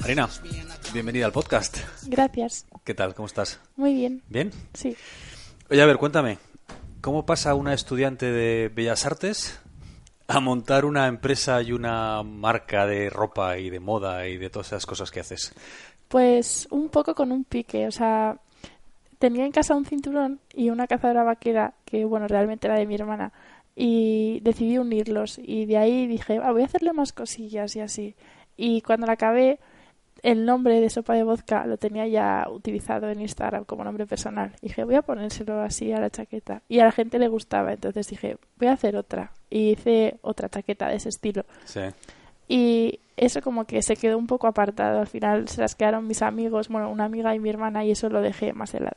Marina, bienvenida al podcast. Gracias. ¿Qué tal? ¿Cómo estás? Muy bien. ¿Bien? Sí. Oye, a ver, cuéntame, ¿cómo pasa una estudiante de Bellas Artes a montar una empresa y una marca de ropa y de moda y de todas esas cosas que haces? Pues un poco con un pique, o sea, tenía en casa un cinturón y una cazadora vaquera que, bueno, realmente era de mi hermana y decidí unirlos y de ahí dije, ah, voy a hacerle más cosillas y así. Y cuando la acabé, el nombre de sopa de vodka lo tenía ya utilizado en Instagram como nombre personal. Y dije, voy a ponérselo así a la chaqueta. Y a la gente le gustaba, entonces dije, voy a hacer otra. Y hice otra chaqueta de ese estilo. Sí. Y eso como que se quedó un poco apartado. Al final se las quedaron mis amigos, bueno, una amiga y mi hermana, y eso lo dejé más de lado.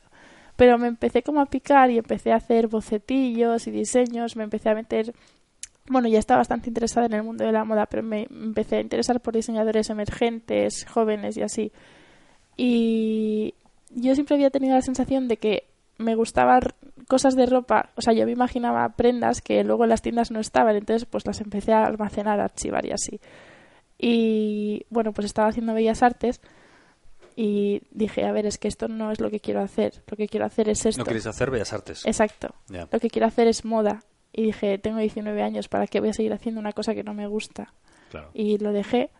Pero me empecé como a picar y empecé a hacer bocetillos y diseños, me empecé a meter bueno, ya estaba bastante interesada en el mundo de la moda, pero me empecé a interesar por diseñadores emergentes, jóvenes y así. Y yo siempre había tenido la sensación de que me gustaban cosas de ropa, o sea, yo me imaginaba prendas que luego en las tiendas no estaban, entonces pues las empecé a almacenar, a archivar y así. Y bueno, pues estaba haciendo bellas artes y dije, a ver, es que esto no es lo que quiero hacer, lo que quiero hacer es esto. ¿No quieres hacer bellas artes? Exacto. Ya. Lo que quiero hacer es moda. Y dije, tengo 19 años, ¿para qué voy a seguir haciendo una cosa que no me gusta? Claro. Y lo dejé.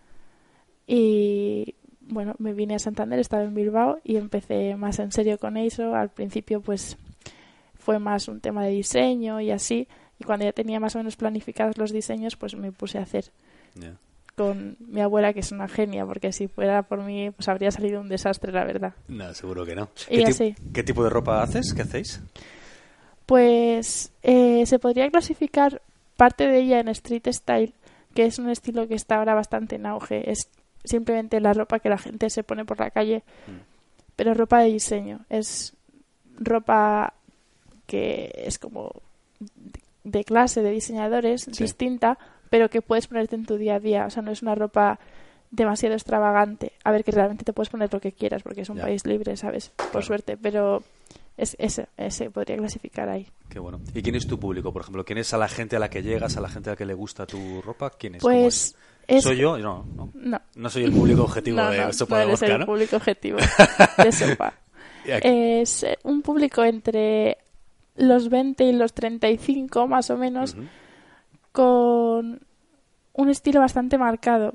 Y bueno, me vine a Santander, estaba en Bilbao y empecé más en serio con eso. Al principio, pues fue más un tema de diseño y así. Y cuando ya tenía más o menos planificados los diseños, pues me puse a hacer Ya. Con mi abuela, que es una genia, porque si fuera por mí, pues habría salido un desastre, la verdad. No, seguro que no. Y ¿Qué, así. ¿Qué tipo de ropa haces? ¿Qué hacéis? Pues eh, se podría clasificar parte de ella en street style, que es un estilo que está ahora bastante en auge. Es simplemente la ropa que la gente se pone por la calle, pero ropa de diseño. Es ropa que es como de clase de diseñadores, Sí. distinta, pero que puedes ponerte en tu día a día. O sea, no es una ropa demasiado extravagante. A ver, que realmente te puedes poner lo que quieras, porque es un Ya. país libre, ¿sabes? Por Claro. suerte, pero es ese, ese podría clasificar ahí. Qué bueno. ¿Y quién es tu público, por ejemplo? ¿Quién es a la gente a la que llegas, a la gente a la que le gusta tu ropa? ¿Quién es? ¿Cómo Pues es? es... ¿Soy yo? No, no. No, No soy el público objetivo no, de no, Sopa no de Vodka, el público objetivo de sopa. Es un público entre los 20 y los 35 más o menos. Con un estilo bastante marcado.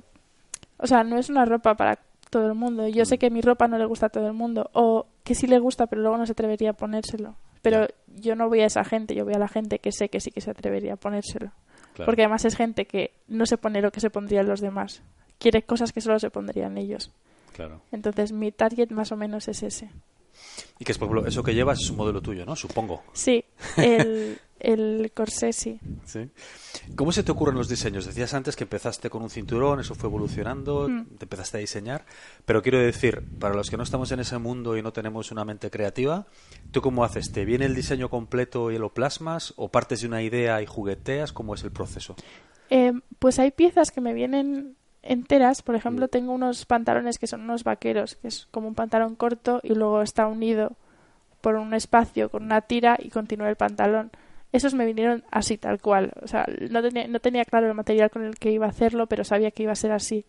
O sea, no es una ropa para todo el mundo. Yo Mm. sé que mi ropa no le gusta a todo el mundo o que sí le gusta pero luego no se atrevería a ponérselo. Pero yo no voy a esa gente, yo voy a la gente que sé que sí que se atrevería a ponérselo. Claro. Porque además es gente que no se pone lo que se pondrían los demás. Quiere cosas que solo se pondrían ellos. Claro. Entonces mi target más o menos es ese. Y que es, por ejemplo, eso que llevas es un modelo tuyo, ¿no? Supongo. Sí, el, el corsé sí. Sí. ¿Cómo se te ocurren los diseños? Decías antes que empezaste con un cinturón, eso fue evolucionando, Mm. te empezaste a diseñar, pero quiero decir, para los que no estamos en ese mundo y no tenemos una mente creativa, ¿tú cómo haces? ¿Te viene el diseño completo y lo plasmas o partes de una idea y jugueteas? ¿Cómo es el proceso? Eh, pues hay piezas que me vienen enteras. Por ejemplo, tengo unos pantalones que son unos vaqueros, que es como un pantalón corto y luego está unido por un espacio con una tira y continúa el pantalón. Esos me vinieron así, tal cual. O sea, no tenía, no tenía claro el material con el que iba a hacerlo, pero sabía que iba a ser así.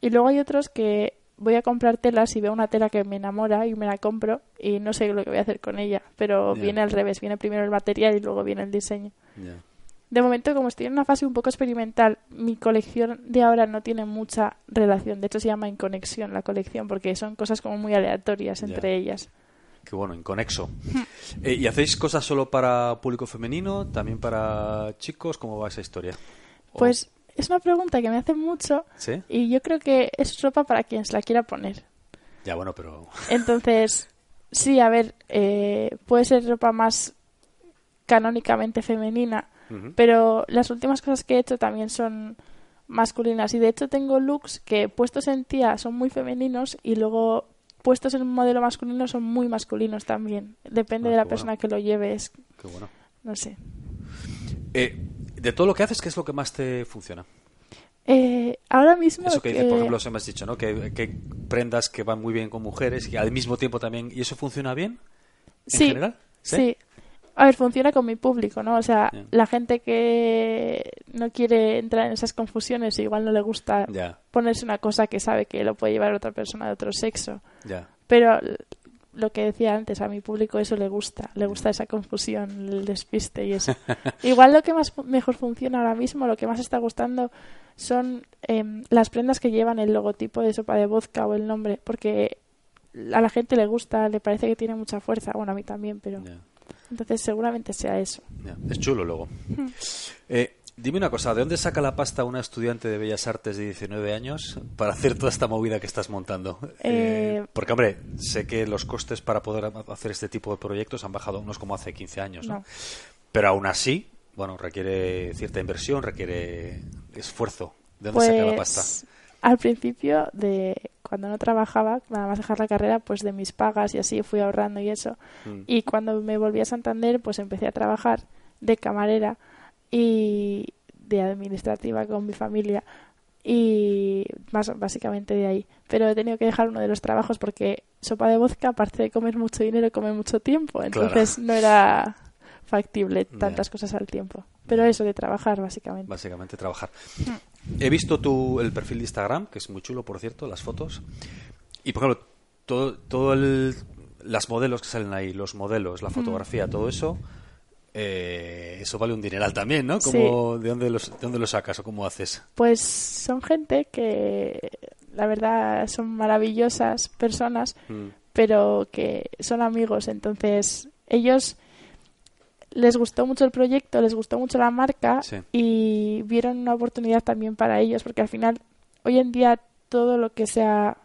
Y luego hay otros que voy a comprar telas y veo una tela que me enamora y me la compro y no sé lo que voy a hacer con ella. Pero viene al revés, viene primero el material y luego viene el diseño. De momento, como estoy en una fase un poco experimental, mi colección de ahora no tiene mucha relación. De hecho, se llama Inconexión la colección porque son cosas como muy aleatorias entre ellas. Qué bueno, inconexo. Eh, ¿Y hacéis cosas solo para público femenino, también para chicos? ¿Cómo va esa historia? O- Pues es una pregunta que me hacen mucho ¿Sí? y yo creo que es ropa para quien se la quiera poner. Ya, bueno, pero... Entonces, sí, a ver, eh, puede ser ropa más canónicamente femenina, Pero las últimas cosas que he hecho también son masculinas y de hecho tengo looks que puestos en tía son muy femeninos y luego puestos en un modelo masculino son muy masculinos también. Depende Ah, de la persona bueno. que lo lleve, es, Qué bueno. no sé. Eh, de todo lo que haces, ¿qué es lo que más te funciona? Eh, ahora mismo Eso que dices, por ejemplo, se me has dicho, ¿no? Que, que prendas que van muy bien con mujeres y al mismo tiempo también... ¿Y eso funciona bien? ¿En sí, general? sí. A ver, funciona con mi público, ¿no? O sea, la gente que no quiere entrar en esas confusiones, igual no le gusta ponerse una cosa que sabe que lo puede llevar otra persona de otro sexo. Pero lo que decía antes, a mi público eso le gusta, le gusta esa confusión, el despiste y eso. Igual lo que más mejor funciona ahora mismo, lo que más está gustando son em, las prendas que llevan el logotipo de sopa de vodka o el nombre, porque a la gente le gusta, le parece que tiene mucha fuerza, bueno, a mí también, pero. Entonces seguramente sea eso. Es chulo luego. Eh, dime una cosa, ¿de dónde saca la pasta una estudiante de Bellas Artes de 19 años para hacer toda esta movida que estás montando? Eh, porque, hombre, sé que los costes para poder ha- hacer este tipo de proyectos han bajado unos como hace 15 años, ¿no? No. Pero aún así, bueno, requiere cierta inversión, requiere esfuerzo. ¿De dónde saca la pasta? Al principio de cuando no trabajaba, nada más dejar la carrera, pues de mis pagas y así fui ahorrando y eso. Mm. Y cuando me volví a Santander, pues empecé a trabajar de camarera y de administrativa con mi familia y más básicamente de ahí. Pero he tenido que dejar uno de los trabajos porque sopa de vodka, aparte de comer mucho dinero, come mucho tiempo. Entonces no era factible tantas cosas al tiempo. Pero eso de trabajar, básicamente. Básicamente trabajar. He visto tu, el perfil de Instagram, que es muy chulo, por cierto, las fotos. Y, por ejemplo, todo, todo el, las modelos que salen ahí, los modelos, la fotografía, todo eso, eh, eso vale un dineral también, ¿no? Como, ¿de, dónde los, ¿De dónde lo sacas o cómo haces? Pues son gente que, la verdad, son maravillosas personas, Mm, pero que son amigos. Entonces, ellos les gustó mucho el proyecto, les gustó mucho la marca Sí. y vieron una oportunidad también para ellos, porque al final, hoy en día, todo lo que sea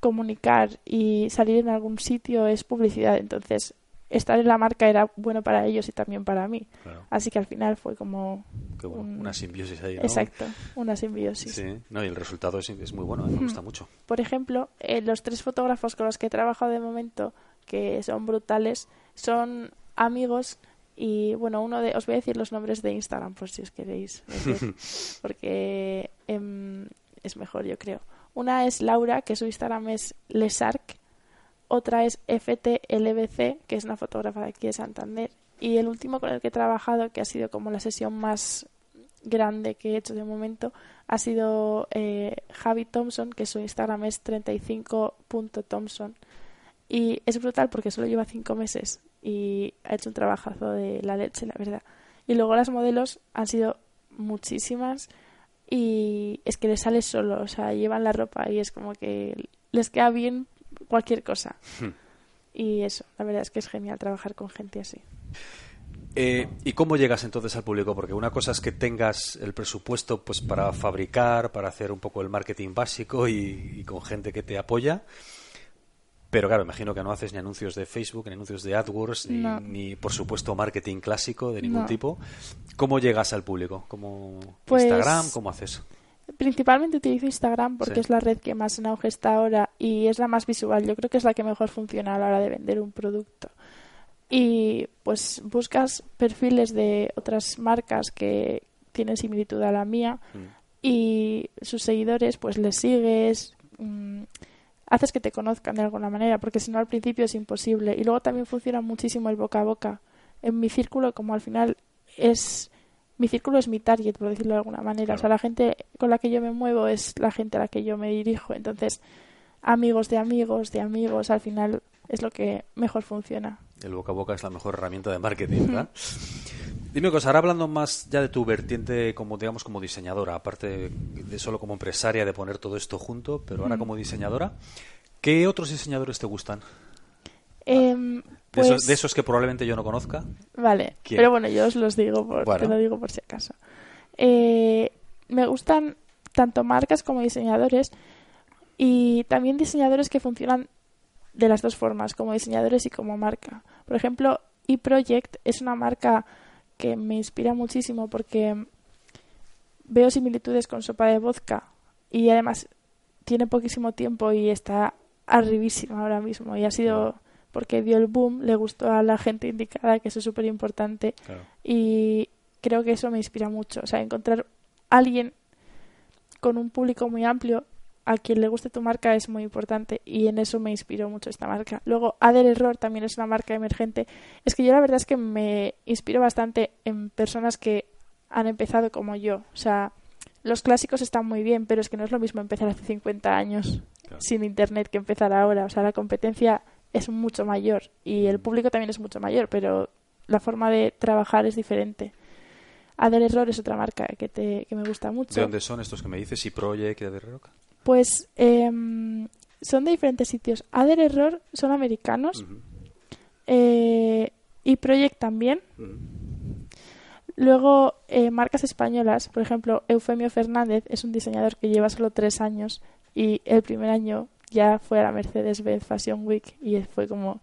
comunicar y salir en algún sitio es publicidad. Entonces, estar en la marca era bueno para ellos y también para mí. claro, Así que al final fue como qué bueno, un- una simbiosis ahí, ¿no? Exacto, una simbiosis. Sí, no, y el resultado es, es muy bueno, mí me gusta mucho. Por ejemplo, eh, los tres fotógrafos con los que he trabajado de momento, que son brutales, son amigos y bueno, uno de os voy a decir los nombres de Instagram por si os queréis porque em, es mejor yo creo. Una es Laura, que su Instagram es Lesarc, otra es FTLBC, que es una fotógrafa de aquí de Santander, y el último con el que he trabajado, que ha sido como la sesión más grande que he hecho de momento, ha sido eh, Javi Thompson, que su Instagram es 35.thompson. Y es brutal porque solo lleva cinco meses y ha hecho un trabajazo de la leche, la verdad. Y luego las modelos han sido muchísimas y es que les sale solo, o sea, llevan la ropa y es como que les queda bien cualquier cosa. Y eso, la verdad es que es genial trabajar con gente así. Eh, ¿Y cómo llegas entonces al público? Porque una cosa es que tengas el presupuesto pues para fabricar, para hacer un poco el marketing básico y, y con gente que te apoya. Pero claro, imagino que no haces ni anuncios de Facebook, ni anuncios de AdWords, ni, No. ni, por supuesto marketing clásico de ningún No. tipo. ¿Cómo llegas al público? ¿Cómo Pues- Instagram? ¿Cómo haces? Principalmente utilizo Instagram porque Sí. es la red que más en auge está ahora y es la más visual. Yo creo que es la que mejor funciona a la hora de vender un producto. Y pues buscas perfiles de otras marcas que tienen similitud a la mía Mm. y sus seguidores pues les sigues, mm, haces que te conozcan de alguna manera porque si no al principio es imposible. Y luego también funciona muchísimo el boca a boca. En mi círculo como al final es mi círculo es mi target, por decirlo de alguna manera. O sea, la gente con la que yo me muevo es la gente a la que yo me dirijo. Entonces, amigos de amigos de amigos, al final es lo que mejor funciona. El boca a boca es la mejor herramienta de marketing, ¿verdad? Dime cosa, ahora hablando más ya de tu vertiente como, digamos, como diseñadora, aparte de solo como empresaria de poner todo esto junto, pero ahora como diseñadora, ¿qué otros diseñadores te gustan? Em, De, pues, esos, de esos que probablemente yo no conozca. Vale, ¿Quién? pero bueno, yo os los digo, por, Bueno. te lo digo por si acaso. Eh, me gustan tanto marcas como diseñadores y también diseñadores que funcionan de las dos formas, como diseñadores y como marca. Por ejemplo, eProject es una marca que me inspira muchísimo porque veo similitudes con Sopa de Vodka y además tiene poquísimo tiempo y está arribísima ahora mismo y ha sido porque dio el boom, le gustó a la gente indicada, que eso es súper importante Claro. y creo que eso me inspira mucho. O sea, encontrar alguien con un público muy amplio a quien le guste tu marca es muy importante y en eso me inspiró mucho esta marca. Luego, Ader Error también es una marca emergente. Es que yo la verdad es que me inspiro bastante en personas que han empezado como yo. O sea, los clásicos están muy bien, pero es que no es lo mismo empezar hace 50 años sin internet que empezar ahora. O sea, la competencia es mucho mayor y el público también es mucho mayor, pero la forma de trabajar es diferente. Ader Error es otra marca que, te, que me gusta mucho. ¿De dónde son estos que me dices? ¿Y Project y Ader Rock? Pues em, son de diferentes sitios. Ader Error son americanos eh, y Project también. Luego, eh, marcas españolas, por ejemplo, Eufemio Fernández es un diseñador que lleva solo tres años y el primer año ya fue a la Mercedes-Benz Fashion Week y fue como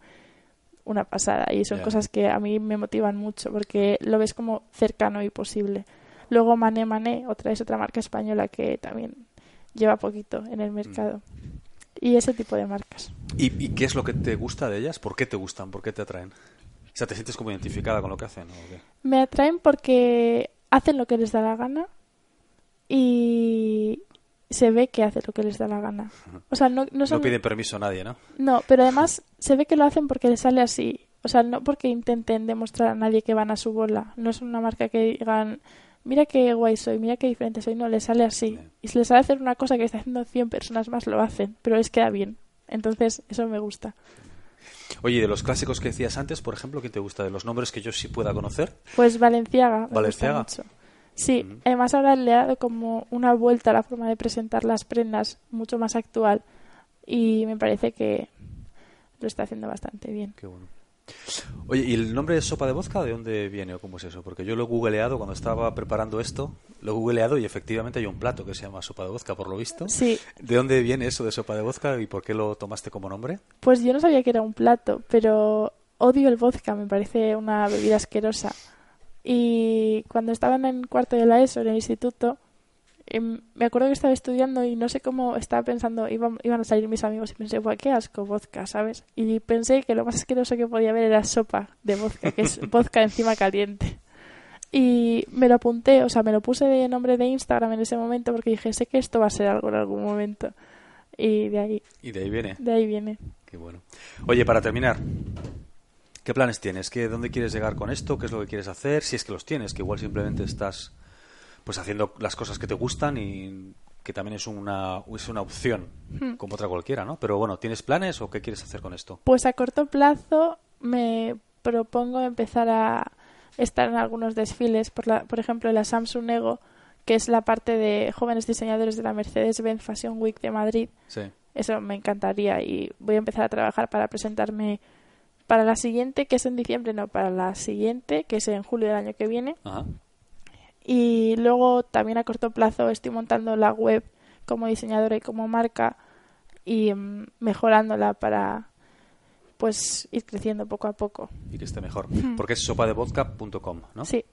una pasada y son cosas que a mí me motivan mucho porque lo ves como cercano y posible. Luego Mané Mané, otra es otra marca española que también lleva poquito en el mercado. Y ese tipo de marcas. ¿Y, qué es lo que te gusta de ellas? ¿Por qué te gustan? ¿Por qué te atraen? O sea, ¿te sientes como identificada con lo que hacen? Me atraen porque hacen lo que les da la gana y, se ve que hace lo que les da la gana. O sea, no, no, pide permiso a nadie, ¿no? No, pero además se ve que lo hacen porque les sale así. O sea, no porque intenten demostrar a nadie que van a su bola. No es una marca que digan, mira qué guay soy, mira qué diferente soy. No, les sale así. Y si les sale hacer una cosa que está haciendo 100 personas más, lo hacen. Pero les queda bien. Entonces, eso me gusta. Oye, de los clásicos que decías antes, por ejemplo, ¿qué te gusta? ¿De los nombres que yo sí pueda conocer? Pues Valenciaga. Valenciaga. Sí, además ahora le ha dado como una vuelta a la forma de presentar las prendas mucho más actual y me parece que lo está haciendo bastante bien. Qué bueno. Oye, ¿y el nombre de sopa de vodka de dónde viene o cómo es eso? Porque yo lo he googleado cuando estaba preparando esto, lo he googleado y efectivamente hay un plato que se llama sopa de vodka, por lo visto. Sí. ¿De dónde viene eso de sopa de vodka y por qué lo tomaste como nombre? Pues yo no sabía que era un plato, pero odio el vodka, me parece una bebida asquerosa. Y cuando estaba en el cuarto de la ESO, en el instituto, me acuerdo que estaba estudiando y no sé cómo estaba pensando, iban, iban a salir mis amigos y pensé, Buah, qué asco, vodka, ¿sabes? Y pensé que lo más asqueroso que podía haber era sopa de vodka, que es vodka encima caliente. Y me lo apunté, o sea, me lo puse de nombre de Instagram en ese momento porque dije, sé que esto va a ser algo en algún momento. Y de ahí. ¿Y de ahí viene? De ahí viene. Qué bueno. Oye, para terminar, ¿Qué planes tienes? ¿Qué, ¿Dónde quieres llegar con esto? ¿Qué es lo que quieres hacer? Si es que los tienes, que igual simplemente estás pues haciendo las cosas que te gustan y que también es una, es una opción, hmm. como otra cualquiera, ¿no? Pero bueno, ¿tienes planes o qué quieres hacer con esto? Pues a corto plazo me propongo empezar a estar en algunos desfiles, por, la, por ejemplo, en la Samsung Ego, que es la parte de jóvenes diseñadores de la Mercedes-Benz Fashion Week de Madrid. Sí. Eso me encantaría y voy a empezar a trabajar para presentarme para la siguiente, que es en diciembre, no, para la siguiente, que es en julio del año que viene. Y luego también a corto plazo estoy montando la web como diseñadora y como marca y mm, mejorándola para pues ir creciendo poco a poco. Y que esté mejor. Porque es sopadevodka.com, ¿no? Sí.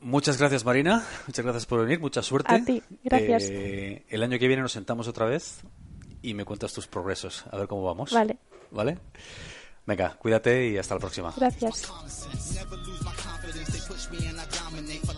Muchas gracias, Marina. Muchas gracias por venir. Mucha suerte. A ti. Gracias. Eh, el año que viene nos sentamos otra vez y me cuentas tus progresos, a ver cómo vamos. Vale. ¿Vale? Venga, cuídate y hasta la próxima. Gracias. me and I dominate.